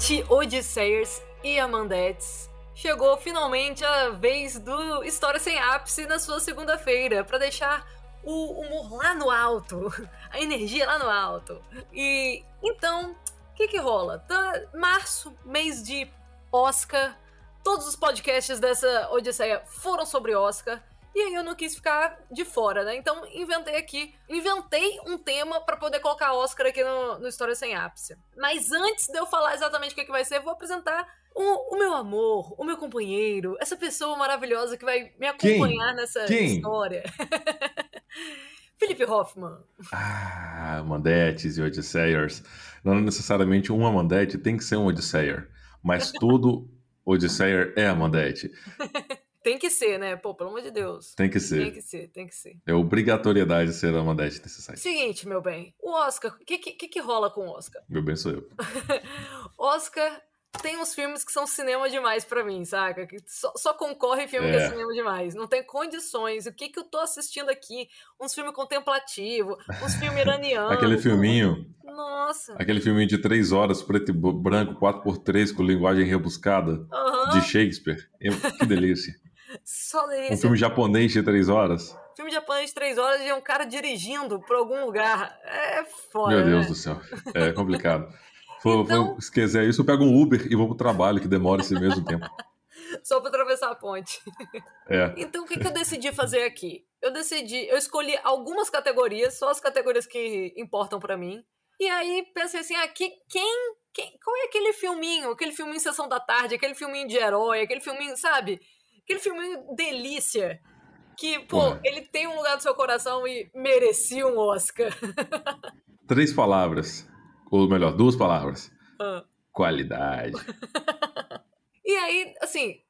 Gente, Odisseiers e Amandetes, chegou finalmente a vez do História Sem Ápice na sua segunda-feira, para deixar o humor lá no alto, a energia lá no alto. E então, o que que rola? Tá, março, mês de Oscar, todos os podcasts dessa Odisseia foram sobre Oscar. E aí eu não quis ficar de fora, né? Então inventei aqui, inventei um tema para poder colocar Oscar aqui no, no História Sem Ápice. Mas antes de eu falar exatamente o que, que vai ser, vou apresentar o, o, meu amor, o meu companheiro, essa pessoa maravilhosa que vai me acompanhar Quem? nessa Quem? história. Felipe Hoffman. Ah, Amandetes e Odisseiers. Não necessariamente um Amandete tem que ser um Odisseyer, mas todo Odisseyer é Amandete. Tem que ser, né? Pô, pelo amor de Deus. Tem que Tem ser. que ser, tem que ser. É obrigatoriedade ser Amandete nesse site. Seguinte, meu bem. O Oscar, o que, que, que rola com o Oscar? Meu bem sou eu. Oscar tem uns filmes que são cinema demais pra mim, saca? Que só, só concorre filme que é É. cinema demais. Não tem condições. O que que eu tô assistindo aqui? Uns filmes contemplativos, uns filmes iranianos. Aquele filminho, Nossa. aquele filminho de três horas, preto e branco, 4x3, com linguagem rebuscada, Aham. de Shakespeare. Que delícia. Só Um filme japonês de três horas. Filme japonês de três horas e um cara dirigindo pra algum lugar. É foda. Meu Deus né? do céu. É complicado. Então- se quiser isso, eu pego um Uber e vou pro trabalho, que demora esse mesmo tempo. Só pra atravessar a ponte. É. Então, o que, que eu decidi fazer aqui? Eu decidi, eu escolhi algumas categorias, só as categorias que importam pra mim. E aí pensei assim, ah, que, quem, quem, qual é aquele filminho, aquele filminho Sessão da Tarde, aquele filminho de herói, aquele filminho, sabe? Aquele filminho delícia. Que, pô, Porra. ele tem um lugar no seu coração e merecia um Oscar. Três palavras. Ou melhor, duas palavras. Ah. Qualidade. E aí, assim,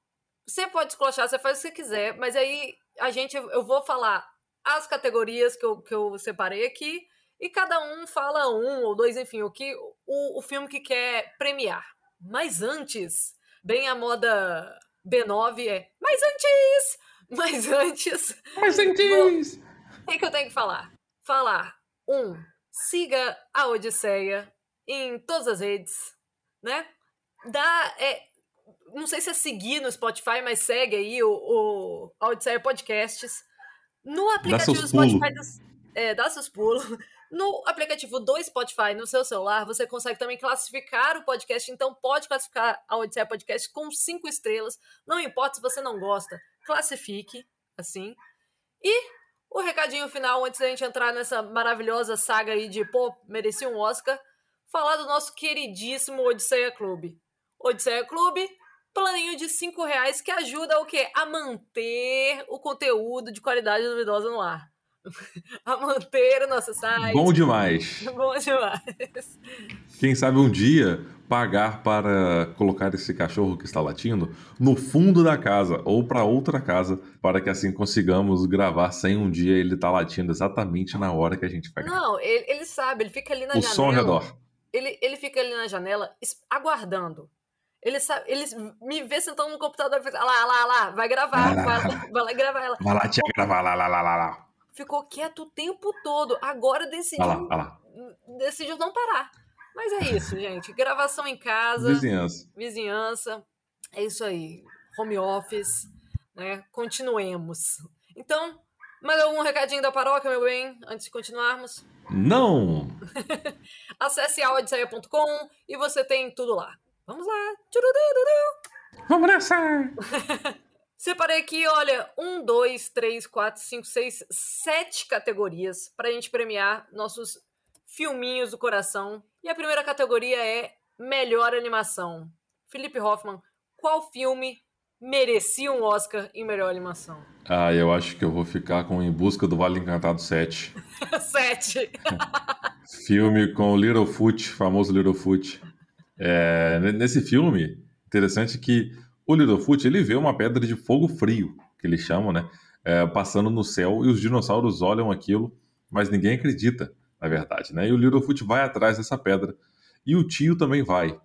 você pode esclochar, você faz o que você quiser, mas aí a gente, eu vou falar as categorias que eu, que eu separei aqui, e cada um fala um ou dois, enfim, o que o, o filme que quer premiar. Mas antes, bem a moda B9 é, mas antes, mas antes, Mas antes... o que, que eu tenho que falar? Falar, um, siga a Odisseia em todas as redes, né? Dá, é, não sei se é seguir no Spotify, mas segue aí o, o a Odisseia Podcasts. No aplicativo do Spotify, pulos. dos- é, dá seus pulos. No aplicativo do Spotify, no seu celular, você consegue também classificar o podcast. Então, pode classificar a Odisseia Podcast com cinco estrelas. Não importa se você não gosta, classifique assim. E o recadinho final, antes da gente entrar nessa maravilhosa saga aí de, pô, merecia um Oscar, falar do nosso queridíssimo Odisseia Clube. Odisseia Clube, planinho de 5 reais que ajuda o quê? A manter o conteúdo de qualidade duvidosa no ar. a manter o nosso site. Bom demais. Bom demais. Quem sabe um dia pagar para colocar esse cachorro que está latindo no fundo da casa ou para outra casa, para que assim consigamos gravar sem um dia ele estar latindo exatamente na hora que a gente vai gravar. Não, ele, ele sabe, ele fica ali na O janela. som ao redor. ele, ele fica ali na janela aguardando. Ele sabe, ele me vê sentando no computador e fala, lá, lá, lá, vai gravar, vai, lá- vai lá gravar ela. Vai lá, tia, gravar lá, lá, lá, lá, lá. Ficou quieto o tempo todo. Agora Vai lá, decidiu, vai lá. decidiu não parar. Mas é isso, gente. Gravação em casa, Vizinhança. vizinhança. É isso aí. Home office, né? Continuemos. Então, mais algum recadinho da paróquia, meu bem, antes de continuarmos? Não! Acesse aodisseia.com e você tem tudo lá. Vamos lá. Vamos nessa! Separei aqui, olha, um, dois, três, quatro, cinco, seis, sete categorias pra gente premiar nossos filminhos do coração. E a primeira categoria é melhor animação. Felipe Hoffman, qual filme merecia um Oscar em melhor animação? Ah, eu acho que eu vou ficar com Em Busca do Vale Encantado 7. Sete. Filme com o Littlefoot, famoso Littlefoot. É, nesse filme, interessante que o Littlefoot, ele vê uma pedra de fogo frio, que eles chamam, né? é, passando no céu, e os dinossauros olham aquilo, mas ninguém acredita, na verdade, né? E o Littlefoot vai atrás dessa pedra. E o tio também vai.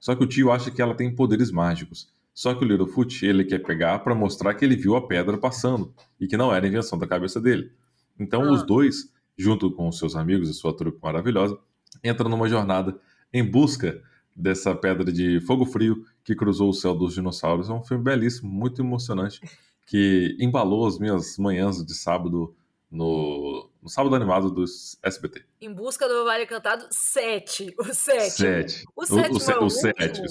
Só que o tio acha que ela tem poderes mágicos. Só que o Littlefoot, ele quer pegar para mostrar que ele viu a pedra passando, e que não era invenção da cabeça dele. Então, Ah. os dois, junto com os seus amigos e sua trupe maravilhosa, entram numa jornada em busca dessa pedra de fogo frio que cruzou o céu dos dinossauros. É um filme belíssimo, muito emocionante, que embalou as minhas manhãs de sábado no, no sábado animado dos SBT. Em busca do Vale Cantado, 7. O 7. 7. O 7 o, o, é o, o 7.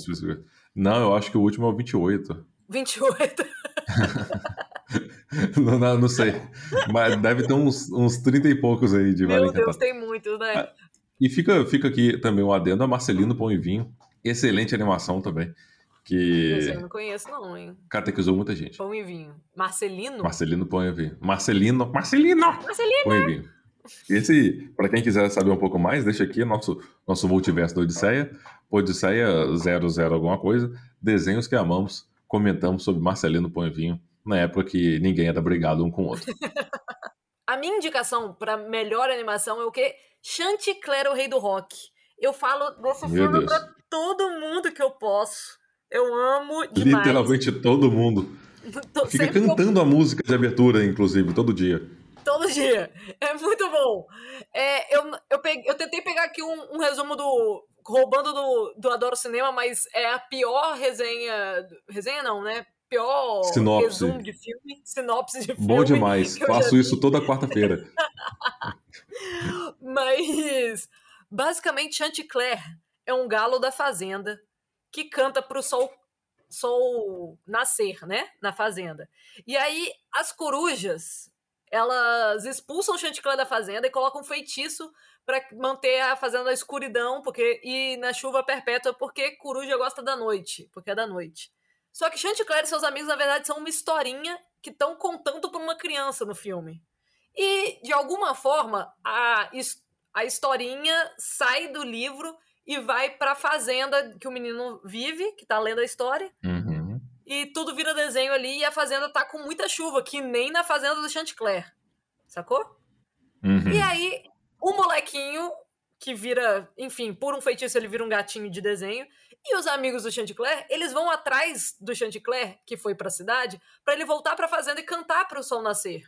Não, eu acho que o último é o 28. 28. não, não, não, sei. Mas deve ter uns, uns 30 e poucos aí de Vale Meu Deus, tem muitos, né? E fica, fica aqui também um adendo a Marcelino Pão e Vinho. Excelente animação também. Que Esse eu não conheço, não, hein? catequizou muita gente. Pão e vinho. Marcelino? Marcelino Pão e Vinho. Marcelino. Marcelino! Marcelino! Pão e Vinho. Esse, para quem quiser saber um pouco mais, deixa aqui nosso, nosso multiverso da Odisseia. Odisseia 00 alguma coisa. Desenhos que amamos. Comentamos sobre Marcelino Pão e Vinho na época que ninguém era brigado um com o outro. A minha indicação para melhor animação é o quê? Chanticleer, o rei do rock. Eu falo desse Meu filme Deus. pra todo mundo que eu posso. Eu amo demais. Literalmente todo mundo. Tô- Fica que eu- cantando a música de abertura, inclusive, todo dia. Todo dia. É muito bom. É, eu, eu, peguei- eu tentei pegar aqui um, um resumo do. roubando do, do Adoro Cinema, mas é a pior resenha. Resenha não, né? Pior Sinopse. resumo de filme. Sinopse de filme. Bom demais. Faço isso toda quarta-feira. Mas, basicamente, Chanticleer é um galo da fazenda que canta pro sol, sol nascer, né? Na fazenda. E aí, as corujas, elas expulsam Chanticleer da fazenda e colocam um feitiço para manter a fazenda na escuridão porque e na chuva perpétua, porque coruja gosta da noite, porque é da noite. Só que Chanticleer e seus amigos, na verdade, são uma historinha que estão contando para uma criança no filme. E, de alguma forma, a, a historinha sai do livro e vai pra fazenda que o menino vive, que tá lendo a história, Uhum. e tudo vira desenho ali e a fazenda tá com muita chuva, que nem na fazenda do Chanticleer. Sacou? Uhum. E aí, o molequinho, que vira, enfim, por um feitiço ele vira um gatinho de desenho, e os amigos do Chanticleer, eles vão atrás do Chanticleer, que foi pra cidade, pra ele voltar pra fazenda e cantar pro sol nascer.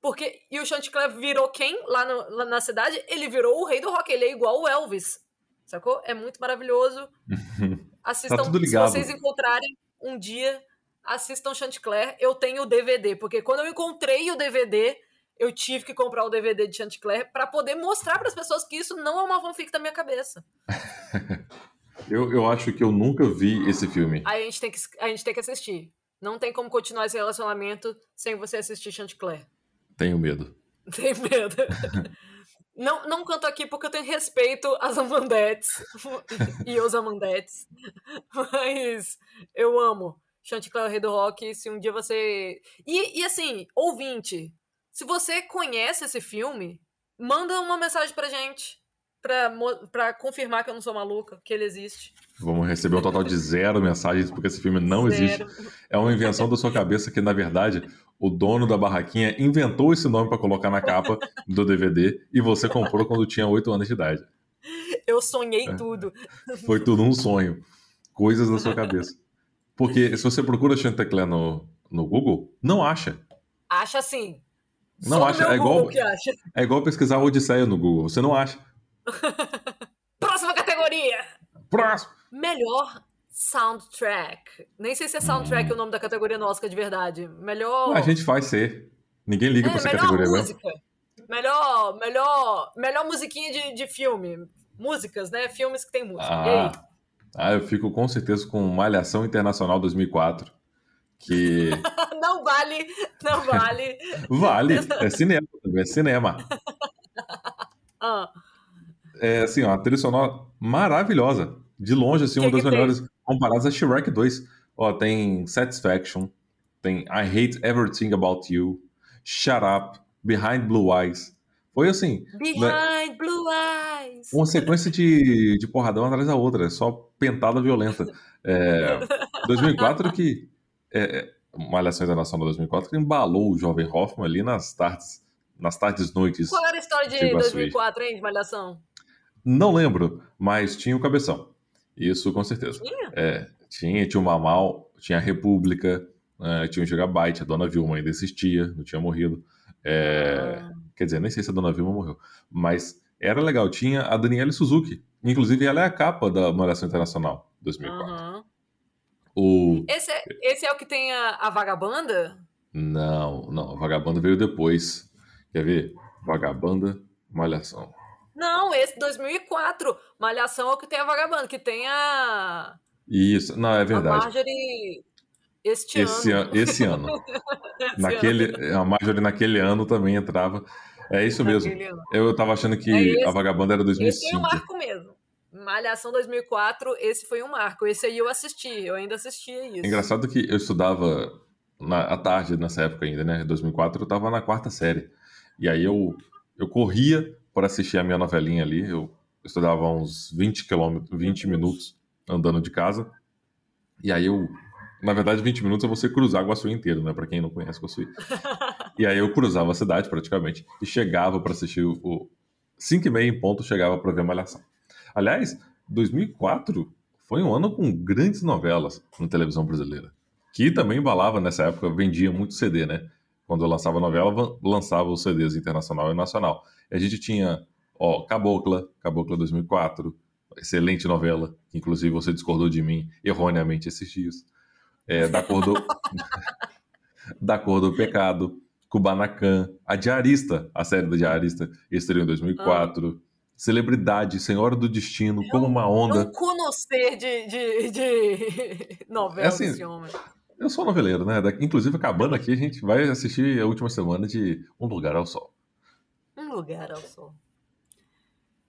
Porque, e o Chanticleer virou quem lá, no- lá na cidade? Ele virou o rei do rock, ele é igual o Elvis. Sacou? É muito maravilhoso. Assistam, Tá se vocês encontrarem um dia, assistam Chanticleer. Eu tenho o DVD, porque quando eu encontrei o DVD, eu tive que comprar o DVD de Chanticleer pra poder mostrar pras pessoas que isso não é uma fanfic da minha cabeça. Eu, eu acho que eu nunca vi esse filme. Aí a gente tem que, a gente tem que assistir. Não tem como continuar esse relacionamento sem você assistir Chanticleer. Tenho medo. Tem medo. Não, não canto aqui porque eu tenho respeito às Amandetes e os Amandetes. Mas eu amo Chanticleer, o Rei do Rock. Se um dia você. E, e assim, ouvinte, se você conhece esse filme, manda uma mensagem pra gente. Pra confirmar que eu não sou maluca, que ele existe. Vamos receber um total de zero mensagens, porque esse filme não existe. Zero. É uma invenção da sua cabeça que, na verdade, o dono da barraquinha inventou esse nome pra colocar na capa do DVD e você comprou quando tinha 8 anos de idade. Eu sonhei É. tudo. Foi tudo um sonho. Coisas da sua cabeça. Porque se você procura Chanticleer no, no Google, não acha. Acha assim. Não Só acha, é igual- acha. É igual pesquisar Odisseia no Google. Você não acha. Próxima categoria! Próximo! Melhor soundtrack. Nem sei se é soundtrack o nome da categoria no Oscar de verdade. Melhor. Hum. A gente faz ser. Ninguém liga pra é, essa melhor categoria música. Melhor, melhor, melhor musiquinha de, de filme. Músicas, né? Filmes que tem música. Ah, ah, eu fico com certeza com Malhação Internacional 2004. Que Não vale, não vale. vale, é cinema é cinema. Ah, É assim, ó, uma trilha sonora maravilhosa. De longe, assim, Que uma das que tem? melhores comparadas a Shrek 2. Ó, tem Satisfaction, tem I Hate Everything About You, Shut Up, Behind Blue Eyes. Foi assim, Behind Blue Eyes. uma sequência de, de porradão atrás da outra, só pentada violenta. É, 2004 que. É, Malhação Internacional 2004 que embalou o jovem Hoffman ali nas tardes, nas tardes noites. Qual era a história de Chegou a 2004, hein, de Malhação? Não lembro, mas tinha o Cabeção. Isso com certeza. Tinha? É, tinha, tinha o Mamal, tinha a República, é, tinha o Gigabyte, a Dona Vilma ainda existia, não tinha morrido. É, Ah, Quer dizer, nem sei se a Dona Vilma morreu. Mas era legal. Tinha a Daniele Suzuki Inclusive, ela é a capa da Malhação Internacional 2004. Aham. O... Esse, é, esse é o que tem a, a vagabanda? Não, não, a Vagabanda veio depois. Quer ver? Vagabanda, Malhação. Não, esse 2004. Malhação é o que tem a vagabanda, que tem a, Isso, não, é a verdade. Marjorie este Esse, ano. an- esse ano. Esse Naquele, a Marjorie naquele ano também entrava. É isso ano, mesmo. ano. Eu tava achando que É esse. a Vagabanda era Esse foi 2005. um marco mesmo. Malhação 2004, esse foi um marco. Esse aí eu assisti, eu ainda assistia isso. É engraçado que eu estudava na, à tarde nessa época ainda, né? 2004, eu tava na quarta série. E aí eu, eu corria para assistir a minha novelinha ali. Eu estudava uns 20 quilômetros, 20 minutos andando de casa. E aí eu, na verdade, 20 minutos é você cruzar Guaçu inteiro, né? Para quem não conhece Guaçu. E aí eu cruzava a cidade praticamente e chegava para assistir o 5 e meia em ponto, chegava para ver Malhação. Aliás, 2004 foi um ano com grandes novelas na televisão brasileira, que também embalava nessa época, vendia muito CD, né? Quando eu lançava novela, lançava os CDs internacional e nacional. E a gente tinha, ó, Cabocla, Cabocla 2004, excelente novela, que inclusive você discordou de mim erroneamente esses dias. É, da cor do da cor do pecado, Kubanacan, a Diarista, a série da Diarista, estreou em 2004. Celebridade, Senhora do Destino, Como uma É Onda. um conhecer de, de, de novela É assim, homem. Eu sou noveleiro, né? Inclusive, acabando aqui, a gente vai assistir a última semana de Um Lugar ao Sol. Um lugar ao sol.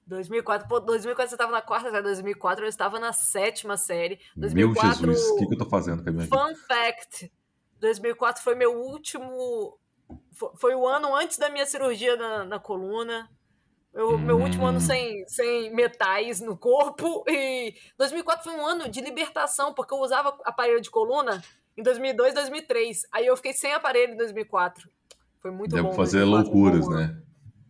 2004, pô, 2004 você estava na quarta série, 2004 eu estava na sétima série. 2004, Meu Jesus, o que, que eu tô fazendo com a minha vida? Fun fact: 2004 foi meu último. fo- Foi o ano antes da minha cirurgia na, na coluna. Eu- Meu Hum. último ano sem, sem metais no corpo. E 2004 foi um ano de libertação, porque eu usava aparelho de coluna em 2002, 2003. Aí eu fiquei sem aparelho em 2004. Foi muito bom. fazer 2004, um bom loucuras, ano. né?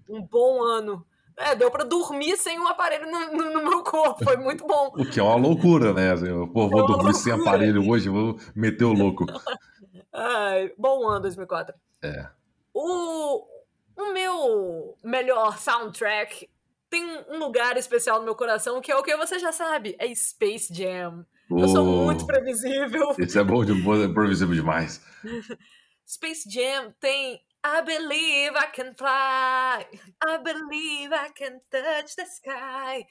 Um bom ano. É, deu pra dormir sem um aparelho no, no- no meu corpo. Foi muito bom. O que é uma loucura, né? Assim, pô, vou É dormir sem loucura. aparelho hoje, vou meter o louco. Ai, bom ano 2004. É. O, o meu melhor soundtrack tem um lugar especial no meu coração, que é o que você já sabe, é Space Jam. Eu sou muito previsível. Esse é bom de é previsível demais. Space Jam tem I believe I can fly. I believe I can touch the sky.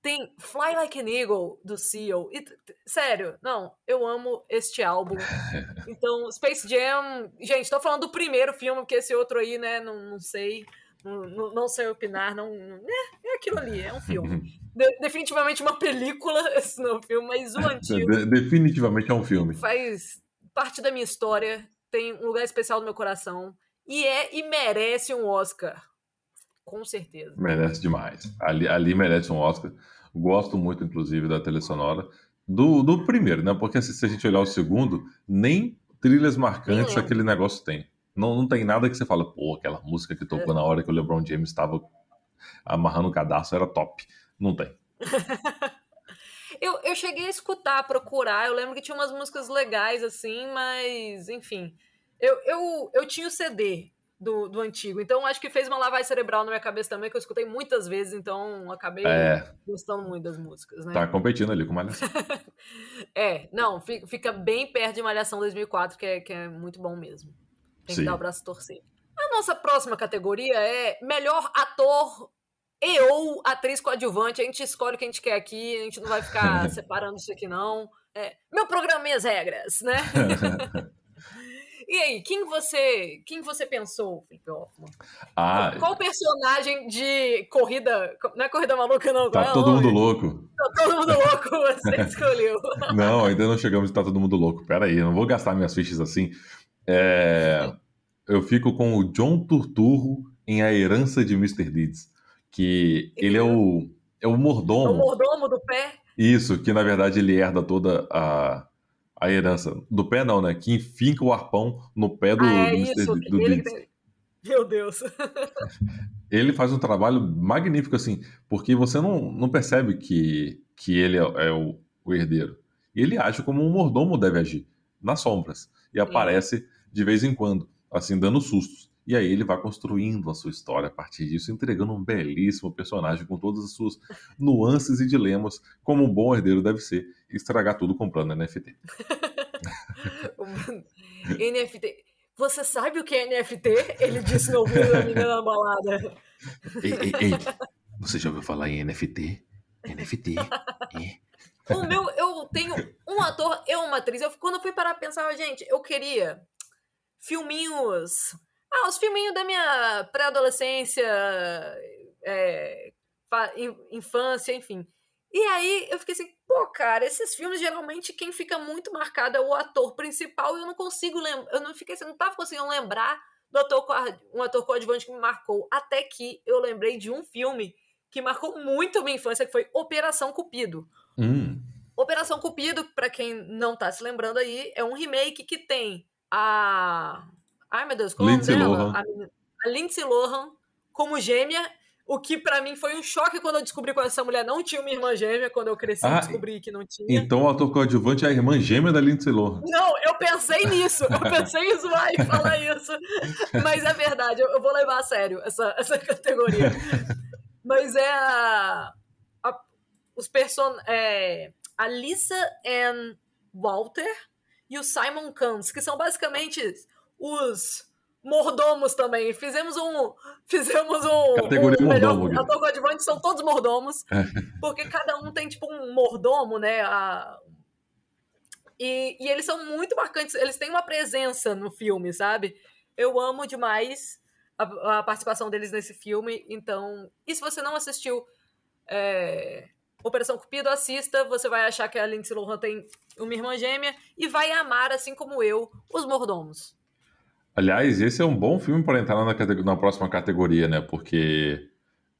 Tem Fly Like an Eagle do Seal. E, sério, não, eu amo este álbum. Então, Space Jam. Gente, tô falando do primeiro filme, porque esse outro aí, né, não, não sei. Não, não, sei opinar, não. não- É, é aquilo ali, é um filme. De- definitivamente uma película, esse não é um filme, mas o antigo De- definitivamente é um filme. faz parte da minha história, tem um lugar especial no meu coração e é e merece um Oscar. Com certeza. Merece demais. Ali, ali merece um Oscar. Gosto muito, inclusive, da trilha sonora. Do, do primeiro, né? Porque se, se a gente olhar o segundo, nem trilhas marcantes aquele negócio tem. Não, não tem nada que você fala, pô, aquela música que tocou na hora que o LeBron James estava amarrando o cadastro era top. Não tem. Eu, eu cheguei a escutar, a procurar. Eu lembro que tinha umas músicas legais assim, mas enfim. Eu, eu, eu tinha o CD do, do antigo, então acho que fez uma lavagem cerebral na minha cabeça também, que eu escutei muitas vezes, então acabei É, gostando muito das músicas, né? tá competindo ali com Malhação. É, não, fi- fica bem perto de Malhação 2004, que é, que é muito bom mesmo. Tem Sim. que dar o braço torcer. A nossa próxima categoria é melhor ator e ou atriz coadjuvante. A gente escolhe o que a gente quer aqui, a gente não vai ficar separando isso aqui, não. É, meu programa, minhas regras, né? E aí, quem você, quem você pensou, Felipe Hoffman? Ah, Qual personagem de corrida, não é corrida maluca não, é tá o todo mundo louco. Tá todo mundo louco, você escolheu. Não, ainda não chegamos de tá todo mundo louco. Pera aí, eu não vou gastar minhas fichas assim. É, eu fico com o John Turturro em A Herança de Mr. Deeds. Que ele é o, é o É o mordomo. mordomo do pé. Isso, que na verdade ele herda toda a, a herança. Do pé não, né? Que enfinca o arpão no pé do, ah, é do isso. do ele que Deeds. tem... Meu Deus. ele faz um trabalho magnífico, assim, porque você não, não percebe que, que ele é, é o, o herdeiro. Ele age como um mordomo deve agir, nas sombras. E aparece de vez em quando, assim, dando sustos. E aí ele vai construindo a sua história a partir disso, entregando um belíssimo personagem com todas as suas nuances e dilemas, como um bom herdeiro deve ser, estragar tudo comprando NFT. NFT. Você sabe o que é NFT? Ele disse no ouvido da menina na balada. Ei, ei, ei, você já ouviu falar em NFT? NFT? É. O meu, eu tenho um ator e uma atriz. Eu, quando eu fui parar pra pensar, gente, eu queria filminhos. Ah, os filminhos da minha pré-adolescência, é, infância, enfim. E aí eu fiquei assim, pô, cara, esses filmes geralmente quem fica muito marcado é o ator principal e eu não consigo lembrar, eu não fiquei assim, não tava conseguindo lembrar do ator, um ator coadjuvante que me marcou, até que eu lembrei de um filme que marcou muito a minha infância, que foi Operação Cupido. Hum. Operação Cupido, para quem não tá se lembrando aí, é um remake que tem a Ai, meu Deus, qual Lindsay é o nome Lohan. A, a Lindsay Lohan como gêmea o que para mim foi um choque quando eu descobri que essa mulher não tinha uma irmã gêmea, quando eu cresci Ah, descobri que não tinha. Então o ator coadjuvante é a irmã gêmea da Lindsay Lohan. Não, eu pensei nisso, eu pensei em zoar e falar isso. Mas é verdade, eu, eu vou levar a sério essa, essa categoria. Mas é a. a- os person. É, a Lisa Ann Walter e o Simon Kantz, que são basicamente os mordomos também. Fizemos um. Fizemos um. Categoria um melhor mordomo, Gui. ator coadjuvante, são todos mordomos. É. Porque cada um tem, tipo, um mordomo, né? A- e, e eles são muito marcantes, eles têm uma presença no filme, sabe? Eu amo demais a, a participação deles nesse filme, então. E se você não assistiu é, Operação Cupido, assista, você vai achar que a Lindsay Lohan tem uma irmã gêmea e vai amar, assim como eu, os mordomos. Aliás, esse é um bom filme para entrar na, na próxima categoria, né? Porque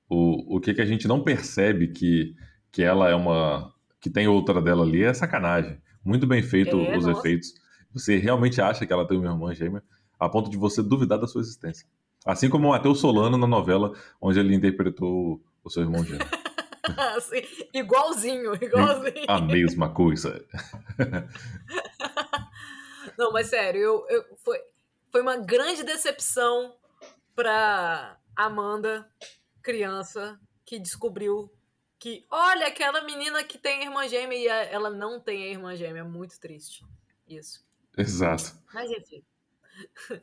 o, o que, que a gente não percebe que, que ela é uma. que tem outra dela ali é sacanagem. Muito bem feito É, os nossa. efeitos. Você realmente acha que ela tem uma irmã gêmea, a ponto de você duvidar da sua existência. Assim como o Matheus Solano na novela, onde ele interpretou o seu irmão gêmeo. Assim, igualzinho, igualzinho. A mesma coisa. Não, mas sério, eu, eu- foi, foi uma grande decepção pra Amanda, criança, que descobriu que, olha, aquela menina que tem irmã gêmea e ela não tem a irmã gêmea. É muito triste. Isso. Exato. Mas enfim.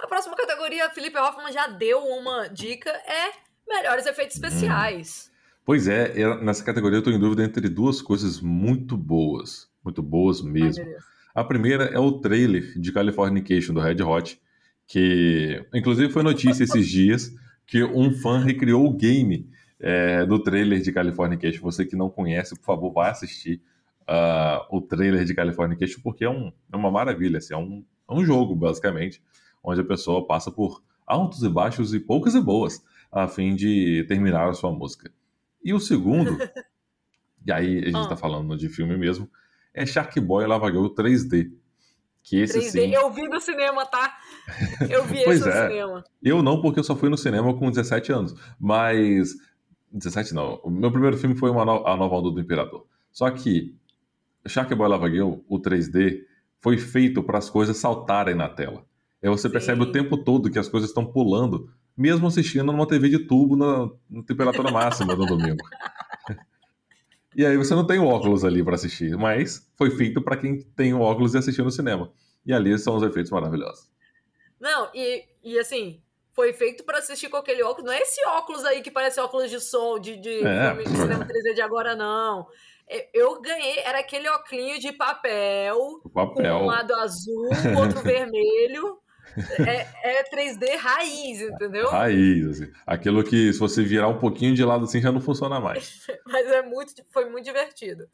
A próxima categoria, Felipe Hoffman já deu uma dica, é melhores efeitos especiais. Pois é, nessa categoria eu estou em dúvida entre duas coisas muito boas. Muito boas Ai, mesmo. Deus. A primeira é o trailer de Californication do Red Hot, que inclusive foi notícia esses dias que um fã recriou o game é, do trailer de Californication. Você que não conhece, por favor, vá assistir ah, o trailer de Californication, porque é, um, é uma maravilha. assim, é, um, é um jogo, basicamente, onde a pessoa passa por altos e baixos e poucas e boas a fim de terminar a sua música. E o segundo, e aí a gente Ah. está falando de filme mesmo, é Shark Boy Lava Girl 3D. Que esse 3D. sim. Eu vi no cinema, tá? Eu vi Pois esse no é. cinema. Eu não, porque eu só fui no cinema com 17 anos. Mas. 17 não. O meu primeiro filme foi uma no- A Nova Onda do Imperador. Só que Shark Boy Lava Girl, o 3D, foi feito para as coisas saltarem na tela. Aí você Sim. percebe o tempo todo que as coisas estão pulando, mesmo assistindo numa TV de tubo na, na temperatura máxima no domingo. E aí você não tem o óculos ali para assistir, mas foi feito para quem tem o óculos e assistiu no cinema. E ali são os efeitos maravilhosos. Não, e, e assim, foi feito pra assistir com aquele óculos. Não é esse óculos aí que parece óculos de sol, de, de É. filme de cinema 3D de agora, não. É, Eu ganhei, era aquele óculos de papel, papel. um lado azul, o outro vermelho. É, é 3D raiz, entendeu? Raiz, assim. Aquilo que se você virar um pouquinho de lado assim já não funciona mais. Mas é muito, foi muito divertido.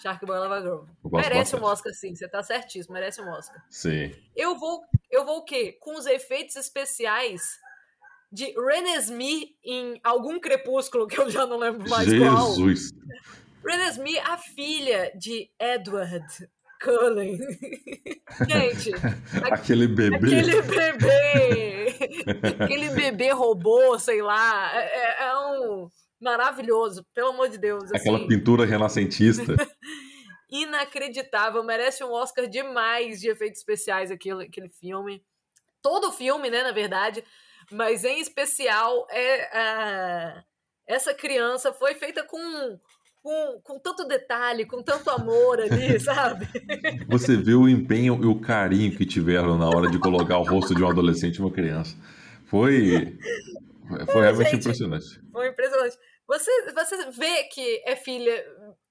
Shark Boy Lava Merece um Oscar, sim. Você tá certíssimo, merece um Oscar. Sim. Eu vou, eu vou o quê? Com os efeitos especiais de Renesmee em algum crepúsculo que eu já não lembro mais qual. Jesus. Renesmee, a filha de Edward Cullen. Gente, Aquele bebê. aquele bebê, aquele bebê robô, sei lá, é, é- é um maravilhoso, pelo amor de Deus. Aquela assim. pintura renascentista. inacreditável, merece um Oscar demais de efeitos especiais aquele, aquele filme. todo o filme, né, na verdade, mas em especial é a, essa criança foi feita com com, com tanto detalhe, com tanto amor ali, sabe? Você vê o empenho e o carinho que tiveram na hora de colocar o rosto de um adolescente e uma criança. Foi, foi realmente Gente, impressionante. Foi impressionante. Você, você vê que é filha,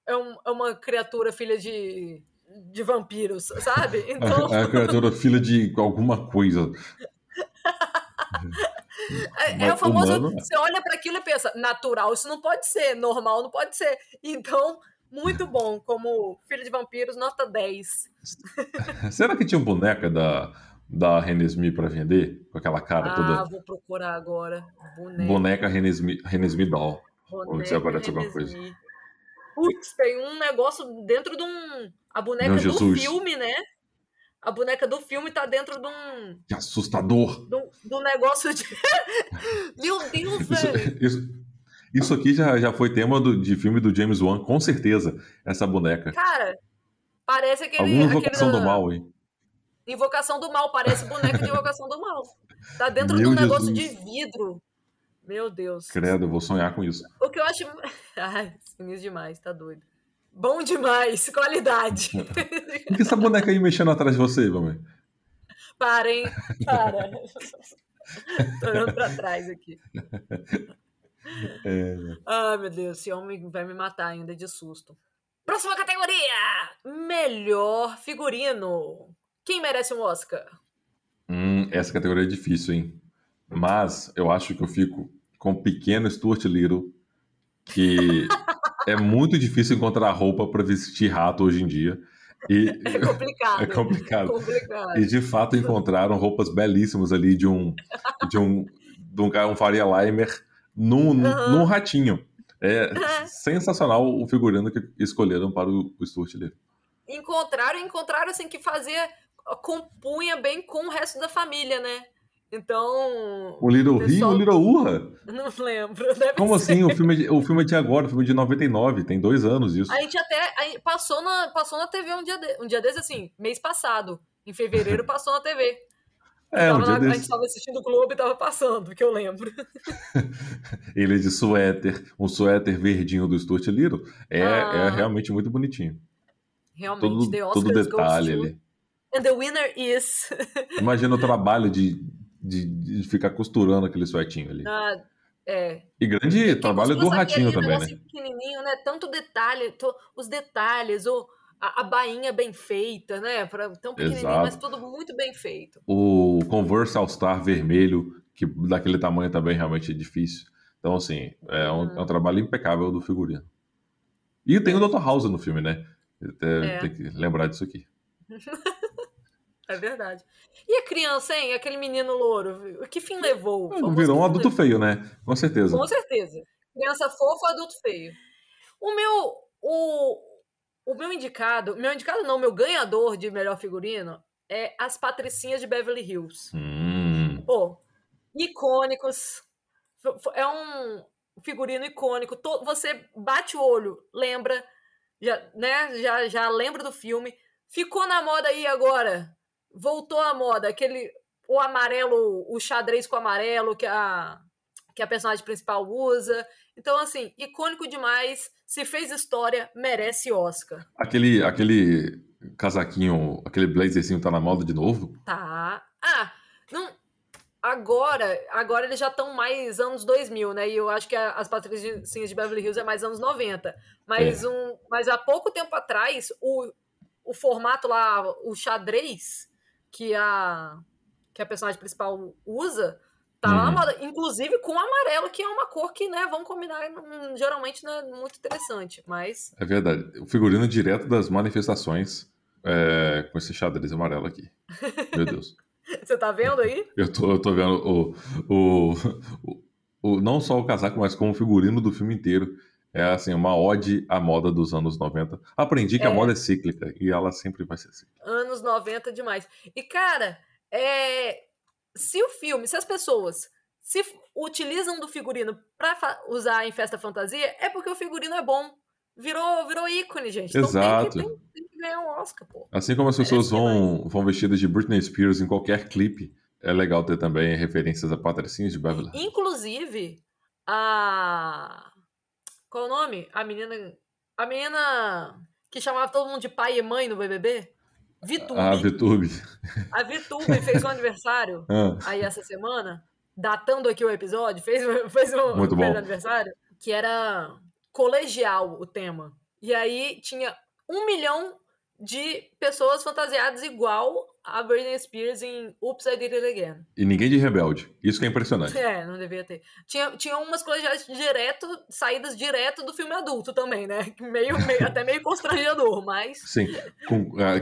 é, um, é uma criatura filha de, de vampiros, sabe? Então... É, é a criatura filha de alguma coisa. É, é, o famoso. Humano... Você olha para aquilo e pensa, natural, isso não pode ser, normal não pode ser. Então, muito bom, como filho de vampiros, nota 10. Será que tinha boneca da, da Renesmi para vender? Com aquela cara ah, toda. Ah, vou procurar agora. Boneca, boneca Renesmi, Renesmi Doll. Boneca se aparece alguma coisa. Putz, tem um negócio dentro de um. A boneca Não, do filme, né? A boneca do filme tá dentro de um. Que assustador! De um, de um negócio de. Meu Deus, velho! Isso, isso, aqui já, já foi tema do, de filme do James Wan, com certeza, essa boneca. Cara, parece aquele. Alguma invocação aquele, do mal, hein? Invocação do mal, parece boneca de invocação do mal. Tá dentro Meu de um Jesus. negócio de vidro. Meu Deus. Credo, eu vou sonhar com isso. O que eu acho. Ai, sinistro demais, tá doido. Bom demais, qualidade. Por que essa boneca aí mexendo atrás de você, mamãe? Parem, para. Tô olhando pra trás aqui. É... Ah, meu Deus, esse homem vai me matar ainda de susto. Próxima categoria: Melhor figurino. Quem merece um Oscar? Hum, essa categoria é difícil, hein? Mas eu acho que eu fico com o pequeno Stuart Little, que é muito difícil encontrar roupa para vestir rato hoje em dia. E, é complicado. É complicado. complicado. E de fato encontraram roupas belíssimas ali de um de um, de um, um Faria Limer num, uhum. num ratinho. É uhum. sensacional o figurino que escolheram para o, o Stuart Little. Encontraram, encontraram assim que fazia compunha bem com o resto da família, né? Então. O Little Rio o Little Urra? Não lembro. Como ser. assim? O filme, é de, o filme é de agora, o filme é de 99, tem dois anos isso. A gente até a passou, na, passou na TV um dia, de, um dia desse, assim, mês passado. Em fevereiro passou na TV. É, um dia lá, desse... A gente estava assistindo o Globo e tava passando, que eu lembro. Ele é de suéter, um suéter verdinho do Stuart Little. É, é ah. é realmente muito bonitinho. Realmente, todo, todo detalhe ali. And the winner is. Imagina o trabalho de de, de ficar costurando aquele suetinho ali. Ah, é. E grande trabalho do ratinho também, né? pequenininho, né? Tanto detalhe, to, os detalhes, o, a, a bainha bem feita, né? Pra, tão pequenininho, Exato. mas tudo muito bem feito. O Converse All Star vermelho, que daquele tamanho também realmente é difícil. Então, assim, é um, é um trabalho impecável do figurino. E tem o Dr. House no filme, né? É. Tem que lembrar disso aqui. É verdade. E a criança, hein? Aquele menino louro, o que fim levou? Virou um adulto levou? feio, né? Com certeza. Com certeza. Criança fofa, adulto feio. O meu. O, o meu indicado. Meu indicado não, meu ganhador de melhor figurino é as Patricinhas de Beverly Hills. Hum. Pô, icônicos. É um figurino icônico. Você bate o olho, lembra, já, né? Já, já lembra do filme. Ficou na moda aí agora voltou à moda, aquele o amarelo, o xadrez com amarelo que a que a personagem principal usa. Então assim, icônico demais, se fez história, merece Oscar. Aquele aquele casaquinho, aquele blazerzinho tá na moda de novo? Tá. Ah, não agora, agora eles já estão mais anos 2000, né? E eu acho que as Patricinhas de Beverly Hills é mais anos 90. Mas é. um, mas há pouco tempo atrás, o, o formato lá, o xadrez, que a que a personagem principal usa tá uhum. lá na moda, inclusive com amarelo, que é uma cor que, né, vamos combinar, geralmente não é muito interessante, mas... É verdade, o figurino direto das manifestações é, com esse xadrez amarelo aqui. Meu Deus. Você tá vendo aí? Eu tô, eu tô vendo o, o, o, o, não só o casaco, mas como o figurino do filme inteiro. É assim, uma ode à moda dos anos 90. Aprendi que é. a moda é cíclica e ela sempre vai ser cíclica. Anos 90 demais. E, cara, é... se o filme, se as pessoas se utilizam do figurino para usar em festa fantasia, é porque o figurino é bom. Virou, virou ícone, gente. Exato. Então tem que, tem, tem que ganhar um Oscar, pô. Assim como as pessoas vão, vão vestidas de Britney Spears em qualquer clipe, é legal ter também referências a patricinhos de Beverly. Inclusive, a. Qual é o nome? A menina. A menina que chamava todo mundo de pai e mãe no BBB? Vitube. Ah, Vitube. A Vitube fez um aniversário Ah, aí essa semana, datando aqui o episódio, fez, fez um Muito bom. fez um aniversário, que era colegial o tema. E aí tinha um milhão de pessoas fantasiadas igual a Britney Spears em Oops, I Did It Again. e ninguém de rebelde. Isso que é impressionante. É, não devia ter. Tinha, tinha umas colegiais direto, saídas direto do filme adulto também, né? Meio, meio- até meio constrangedor, mas. Sim, com a-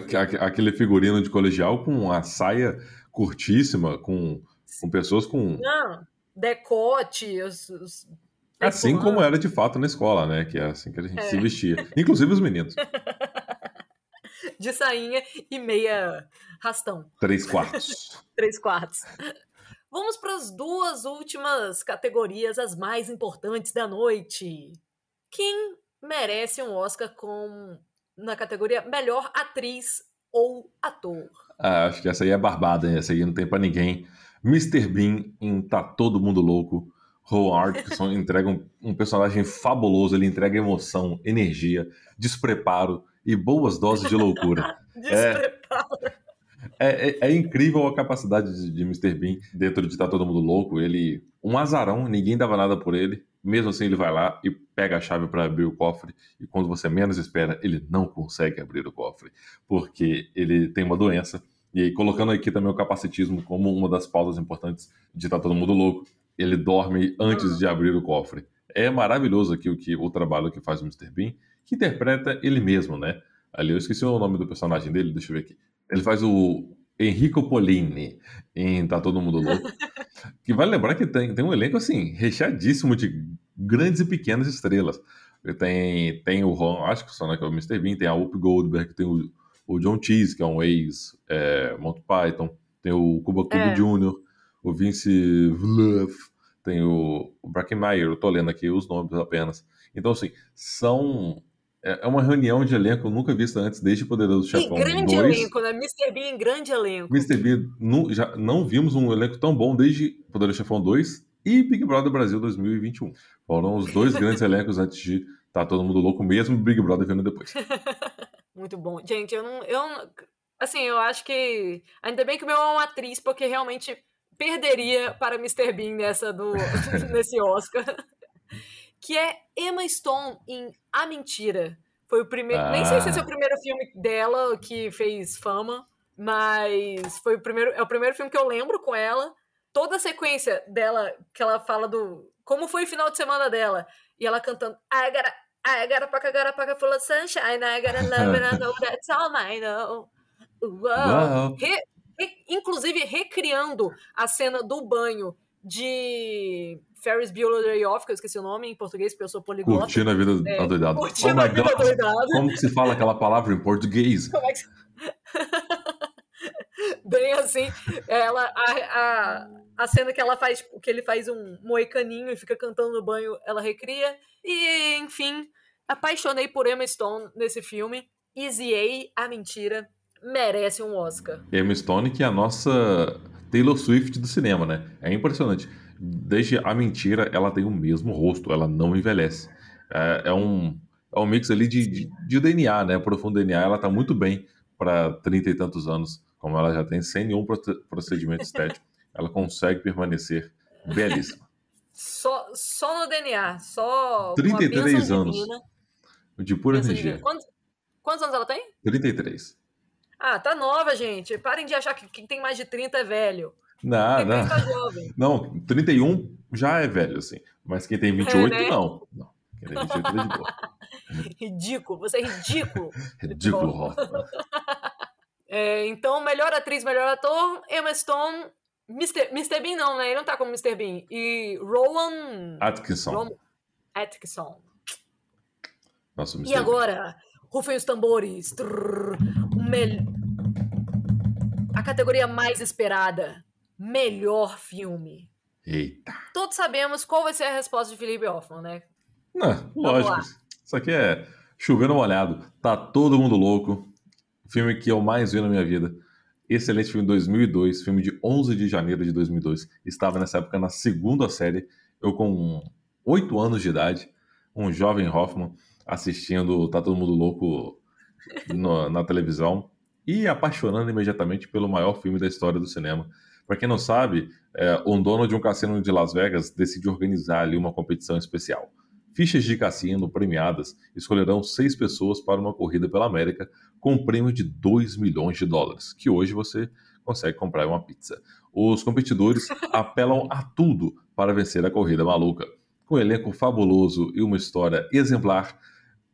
a- aquele figurino de colegial com a saia curtíssima, com, com pessoas com. Não, decote, os. os Assim como era de fato na escola, né? Que é assim que a gente É. se vestia. Inclusive os meninos. De sainha e meia rastão. Três quartos. Três quartos. Vamos para as duas últimas categorias, as mais importantes da noite. Quem merece um Oscar com na categoria melhor atriz ou ator? Ah, acho que essa aí é barbada, hein? Essa aí não tem pra ninguém. Mr. Bean em Tá Todo Mundo Louco. Howard Atkinson entrega um, um personagem fabuloso. Ele entrega emoção, energia, despreparo e boas doses de loucura. Despreparo. É, é- é incrível a capacidade de, de Mr. Bean dentro de Tá Todo Mundo Louco. Ele, um azarão, ninguém dava nada por ele. Mesmo assim, ele vai lá e pega a chave para abrir o cofre. E quando você menos espera, ele não consegue abrir o cofre. Porque ele tem uma doença. E aí, colocando aqui também o capacitismo como uma das pautas importantes de Tá Todo Mundo Louco, ele dorme antes de abrir o cofre. É maravilhoso aqui o, que, o trabalho que faz o Mr. Bean, que interpreta ele mesmo, né? Ali eu esqueci o nome do personagem dele, deixa eu ver aqui. Ele faz o Enrico Polini em Tá Todo Mundo Louco. que vale lembrar que tem, tem um elenco assim, recheadíssimo de grandes e pequenas estrelas. Tem, tem o Ron Atkinson, né, que é o Mr. Bean, tem a Whoopi Goldberg, tem o, o John Cheese, que é um ex é, Monty Python, tem o Cuba Cuba É. Jr., o Vince Vluff, tem o, o Brackenmeyer, eu tô lendo aqui os nomes apenas. Então, assim, são... É é uma reunião de elenco nunca vista antes, desde Poderoso Chefão grande 2. elenco, né? Mr. Bean em grande elenco. Mr. Bean, nu- já não vimos um elenco tão bom desde Poderoso Chefão 2 e Big Brother Brasil 2021. Foram os dois grandes elencos antes de Tá Todo Mundo Louco mesmo, Big Brother vindo depois. Muito bom. Gente, eu não, eu não- Assim, eu acho que. Ainda bem que o meu é uma atriz, porque realmente perderia para Mr. Bean nessa do, nesse Oscar. Que é Emma Stone em A Mentira. Foi o primeiro. Nem sei se esse é o Ah. primeiro filme dela que fez fama, mas foi o primeiro. É o primeiro filme que eu lembro com ela. Toda a sequência dela, que ela fala do. Como foi o final de semana dela. E ela cantando. I gotta, I gotta pack, I gotta pack full of sunshine. I gotta love it, I know that's all I know. Uau. Re- re- inclusive recriando a cena do banho de Ferris Bueller Day Off, que eu esqueci o nome em português, porque eu sou poliglota. Curtindo a vida É, adoidada. Curtindo oh a vida God, doidada. como que se fala aquela palavra em português? Como é que... Bem assim, ela, a, a, a cena que ela faz, que ele faz um moicaninho e fica cantando no banho, ela recria. E, enfim, apaixonei por Emma Stone nesse filme. Easy A, a mentira, merece um Oscar. Emma Stone, que é a nossa Taylor Swift do cinema, né? É impressionante. Desde a mentira, ela tem o mesmo rosto, ela não envelhece. É, é um, é um mix ali de, de, de DNA, né? Profundo DNA, ela tá muito bem para trinta e tantos anos, como ela já tem, sem nenhum proce- procedimento estético. Ela consegue permanecer belíssima. Só, só no DNA, só. com a 33 bênção anos. divina, De pura energia. Quantos, quantos anos ela tem? 33. Ah, tá nova, gente. Parem de achar que quem tem mais de 30 é velho. Não, Quem não. tá jovem. Não, 31 já é velho, assim. Mas quem tem 28, né? não. Não. Quem tem 28 é de boa. Ridículo, você é ridículo. Ridículo, Hoffman. É, então, melhor atriz, melhor ator, Emma Stone. Mr. Mr. Bean não, né? Ele não tá como Mr. Bean. E Rowan Atkinson. Rowan Atkinson. Nosso E Mr. agora, rufem os tambores. Trrr, o mel- A categoria mais esperada. Melhor filme. Eita. Todos sabemos qual vai ser a resposta de Felipe Hoffman, né? Não, lógico. Isso aqui é chovendo molhado. Tá todo mundo louco. O filme que eu mais vi na minha vida. Excelente filme de 2002, filme de 11 de janeiro de 2002. Estava nessa época na segunda série, eu com 8 anos de idade, um jovem Hoffman assistindo Tá Todo Mundo Louco no, na televisão e apaixonando imediatamente pelo maior filme da história do cinema. Para quem não sabe, é, um dono de um cassino de Las Vegas decide organizar ali uma competição especial. Fichas de cassino premiadas escolherão seis pessoas para uma corrida pela América com um prêmio de 2 milhões de dólares, que hoje você consegue comprar uma pizza. Os competidores apelam a tudo para vencer a corrida maluca. Com um elenco fabuloso e uma história exemplar,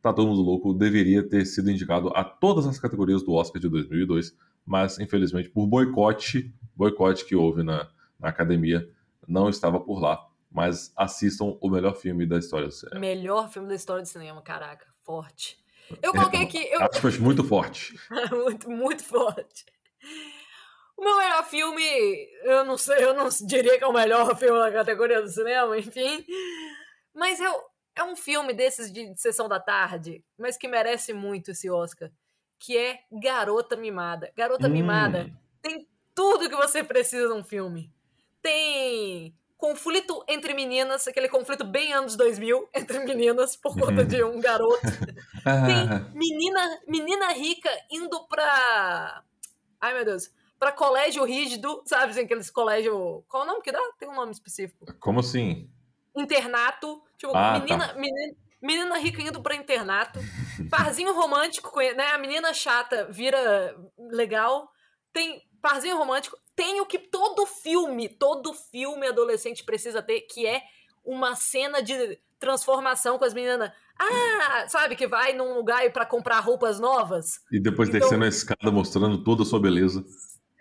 Tá Todo Mundo Louco deveria ter sido indicado a todas as categorias do Oscar de 2002, mas infelizmente por boicote, boicote que houve na, na academia, não estava por lá. Mas assistam o melhor filme da história do cinema. Melhor filme da história do cinema, caraca, forte. Eu coloquei aqui. Eu... Aspas muito forte. muito, muito forte. O meu melhor filme, eu não sei, eu não diria que é o melhor filme da categoria do cinema, enfim. Mas eu, é um filme desses de, de sessão da tarde, mas que merece muito esse Oscar, que é Garota Mimada. Garota hum. Mimada tem tudo que você precisa num filme. Tem conflito entre meninas, aquele conflito bem anos 2000 entre meninas por conta de um garoto. Tem menina, menina rica indo pra. Ai meu Deus. Pra colégio rígido, sabe? Assim, aqueles colégio. Qual é o nome que dá? Tem um nome específico. Como assim? Internato. Tipo, ah, menina, tá. menina, menina rica indo pra internato. Parzinho romântico, né? A menina chata vira legal. Tem parzinho romântico. Tem o que todo filme, todo filme adolescente precisa ter, que é uma cena de transformação com as meninas. Ah, sabe, que vai num lugar para comprar roupas novas. E depois então, descendo a escada mostrando toda a sua beleza.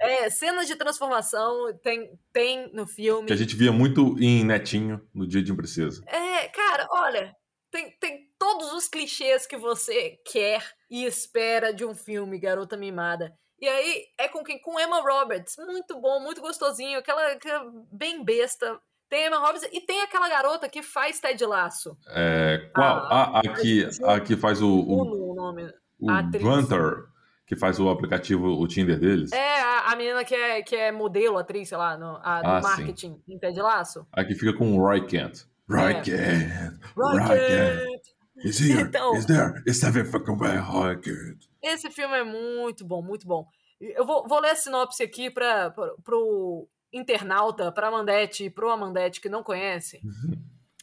É, cenas de transformação tem, tem no filme. Que a gente via muito em Netinho, no Dia de um Princesa. É, cara, olha, tem, tem todos os clichês que você quer e espera de um filme, Garota Mimada. E aí é com quem? Com Emma Roberts. Muito bom, muito gostosinho. Aquela, aquela bem besta. Tem Emma Roberts e tem aquela garota que faz Ted Laço. É, qual? Ah, a, a, que, a que faz o. O, o nome. O Gunter que faz o aplicativo, o Tinder deles? É, a, a menina que é, que é modelo, atriz, sei lá, no, a, ah, marketing sim. em Ted Laço. Aqui fica com o Roy Kent. Roy é. Kent. Roy, Roy Kent. Is here, então, is there, is every fucking way, Roy Kent. Esse filme é muito bom, muito bom. Eu vou, vou ler a sinopse aqui para pro internauta, pra Amandete e pro Amandete que não conhece. Uhum.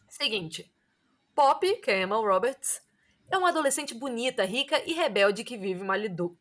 Seguinte, Pop, que é Emma Roberts, é uma adolescente bonita, rica e rebelde que vive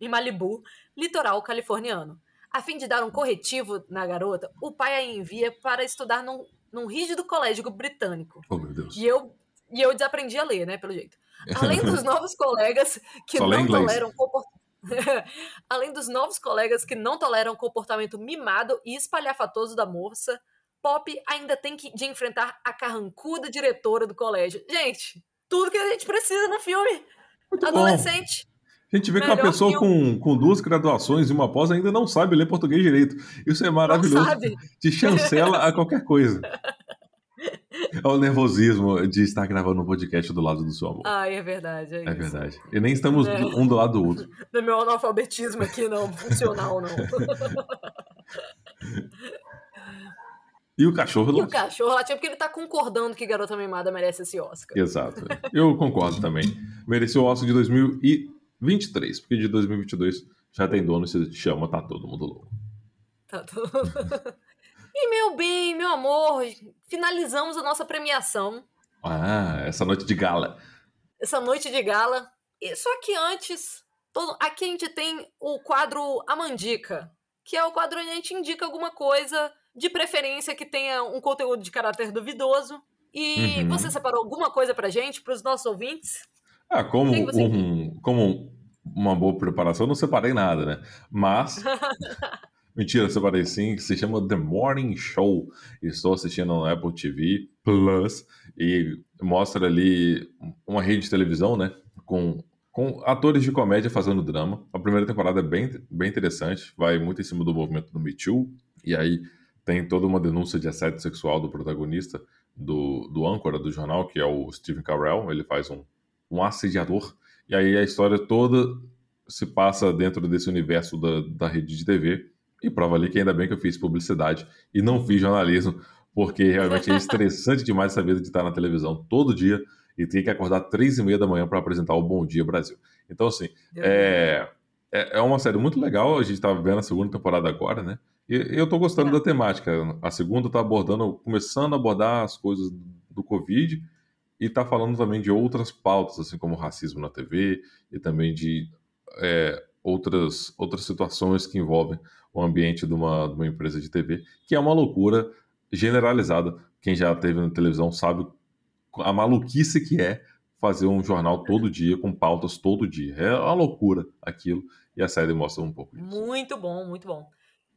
em Malibu, litoral californiano. A fim de dar um corretivo na garota, o pai a envia para estudar num, num rígido colégio britânico. Oh, meu Deus. E eu, e eu desaprendi a ler, né, pelo jeito. Além dos novos colegas que Só não toleram comportamento. Além dos novos colegas que não toleram o comportamento mimado e espalhafatoso da moça, Pop ainda tem que, de enfrentar a carrancuda diretora do colégio. Gente, tudo que a gente precisa no filme. Muito Adolescente. Bom. A gente vê que uma pessoa com, com duas graduações e uma pós ainda não sabe ler português direito. Isso é maravilhoso. Te chancela a qualquer coisa. É o nervosismo de estar gravando um podcast do lado do seu amor. Ah, é verdade. É, é verdade. E nem estamos é. um do lado do outro. No meu analfabetismo aqui, não. Funcional, não. E o cachorro E o cachorro latiu porque ele tá concordando que Garota Mimada merece esse Oscar. Exato. Eu concordo também. Mereceu o Oscar de 2023, porque de 2022 já tem dono e se chama Tá Todo Mundo Louco. Tá todo E meu bem, meu amor, finalizamos a nossa premiação. Ah, essa noite de gala. Essa noite de gala. E só que antes, todo... aqui a gente tem o quadro Amandica, que é o quadro onde a gente indica alguma coisa de preferência que tenha um conteúdo de caráter duvidoso. E uhum. você separou alguma coisa pra gente, pros nossos ouvintes? Ah, como, um, como uma boa preparação, não separei nada, né? Mas. Mentira, separei sim, que se chama The Morning Show. Estou assistindo no Apple TV Plus e mostra ali uma rede de televisão, né? Com, com atores de comédia fazendo drama. A primeira temporada é bem, bem interessante, vai muito em cima do movimento do Me Too. E aí tem toda uma denúncia de assédio sexual do protagonista, do, do âncora do jornal, que é o Stephen Carell. Ele faz um, um assediador. E aí a história toda se passa dentro desse universo da, da rede de TV. E prova ali que ainda bem que eu fiz publicidade e não fiz jornalismo, porque realmente é estressante demais essa vida de estar na televisão todo dia e ter que acordar três e meia da manhã para apresentar o Bom Dia Brasil. Então, assim, é, é, é uma série muito legal. A gente está vendo a segunda temporada agora, né? Eu estou gostando da temática. A segunda está abordando, começando a abordar as coisas do Covid e está falando também de outras pautas, assim como racismo na TV e também de é, outras, outras situações que envolvem o ambiente de uma, de uma empresa de TV, que é uma loucura generalizada. Quem já teve na televisão sabe a maluquice que é fazer um jornal todo dia, com pautas todo dia. É uma loucura aquilo, e a série mostra um pouco disso. Muito bom, muito bom.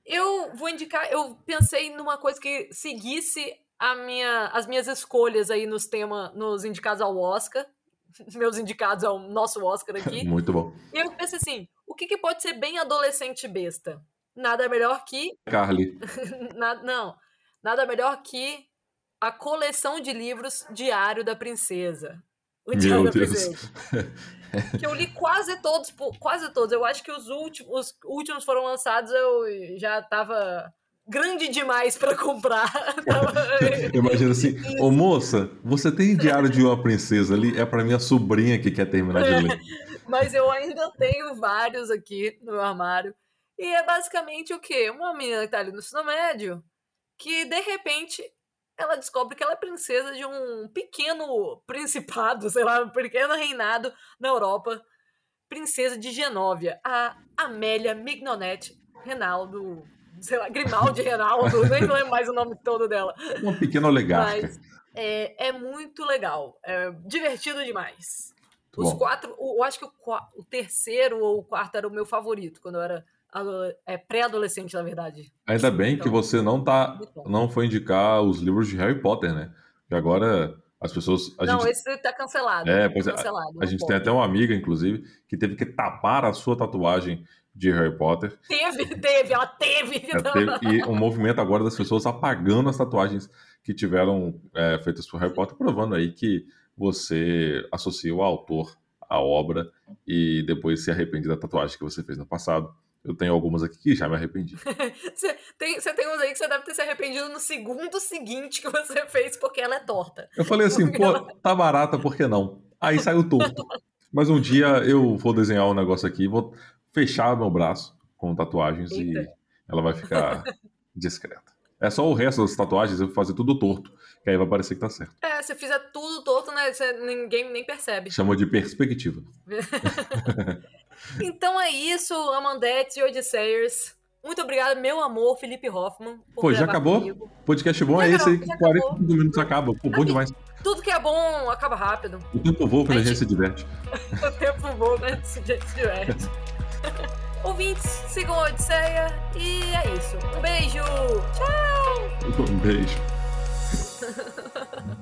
Eu vou indicar, eu pensei numa coisa que seguisse a minha, as minhas escolhas aí nos temas, nos indicados ao Oscar, meus indicados ao nosso Oscar aqui. muito bom. E eu pensei assim, o que, que pode ser bem adolescente besta? Nada melhor que... Carly. nada, não, nada melhor que a coleção de livros Diário da Princesa. Meu Deus. Que eu li quase todos, quase todos. Eu acho que os últimos, os últimos foram lançados, eu já tava grande demais para comprar. Imagina assim, ô moça, você tem Diário de uma Princesa ali? É para minha sobrinha que quer terminar de ler. Mas eu ainda tenho vários aqui no meu armário. E é basicamente o quê? Uma menina que tá ali no ensino médio que de repente ela descobre que ela é princesa de um pequeno principado, sei lá, um pequeno reinado na Europa. Princesa de Genóvia, a Amélia Mignonetti Renaldo, sei lá, Grimaldi Renaldo, nem lembro mais o nome todo dela. Uma pequena oligarca. Mas é, é muito legal, é divertido demais. Os bom. quatro, eu acho que o, o terceiro ou o quarto era o meu favorito, quando eu era é pré-adolescente, na verdade. Ainda bem então, que você não tá, não foi indicar os livros de Harry Potter, né? Que agora as pessoas. não, gente, esse tá cancelado. É, pois é. A, a gente pode. tem até uma amiga, inclusive, que teve que tapar a sua tatuagem de Harry Potter. Teve, teve, ela teve. É, teve e um movimento agora das pessoas apagando as tatuagens que tiveram é, feitas por Harry Potter, provando aí que você associa o autor à obra e depois se arrepende da tatuagem que você fez no passado. Eu tenho algumas aqui que já me arrependi. você, tem, você tem uns aí que você deve ter se arrependido no segundo seguinte que você fez porque ela é torta. Eu falei assim, pô, ela... tá barata, por que não? Aí saiu torto. Mas um dia eu vou desenhar um negócio aqui, vou fechar meu braço com tatuagens Eita. e ela vai ficar discreta. É só o resto das tatuagens eu vou fazer tudo torto, que aí vai parecer que tá certo. É, se fizer tudo torto, né, você, ninguém nem percebe. Chama de perspectiva. Então é isso, Amandetes e Odisseiers. Muito obrigado, meu amor, Felipe Hoffman. Pô, já acabou? Comigo. Podcast bom já é esse aí que 45 minutos acaba. Pô, bom demais. Tudo que é bom acaba rápido. O tempo voa quando a gente, a gente se diverte. o tempo voa quando a gente se diverte. Ouvintes, sigam a Odisseia e é isso. Um beijo. Tchau. Um beijo.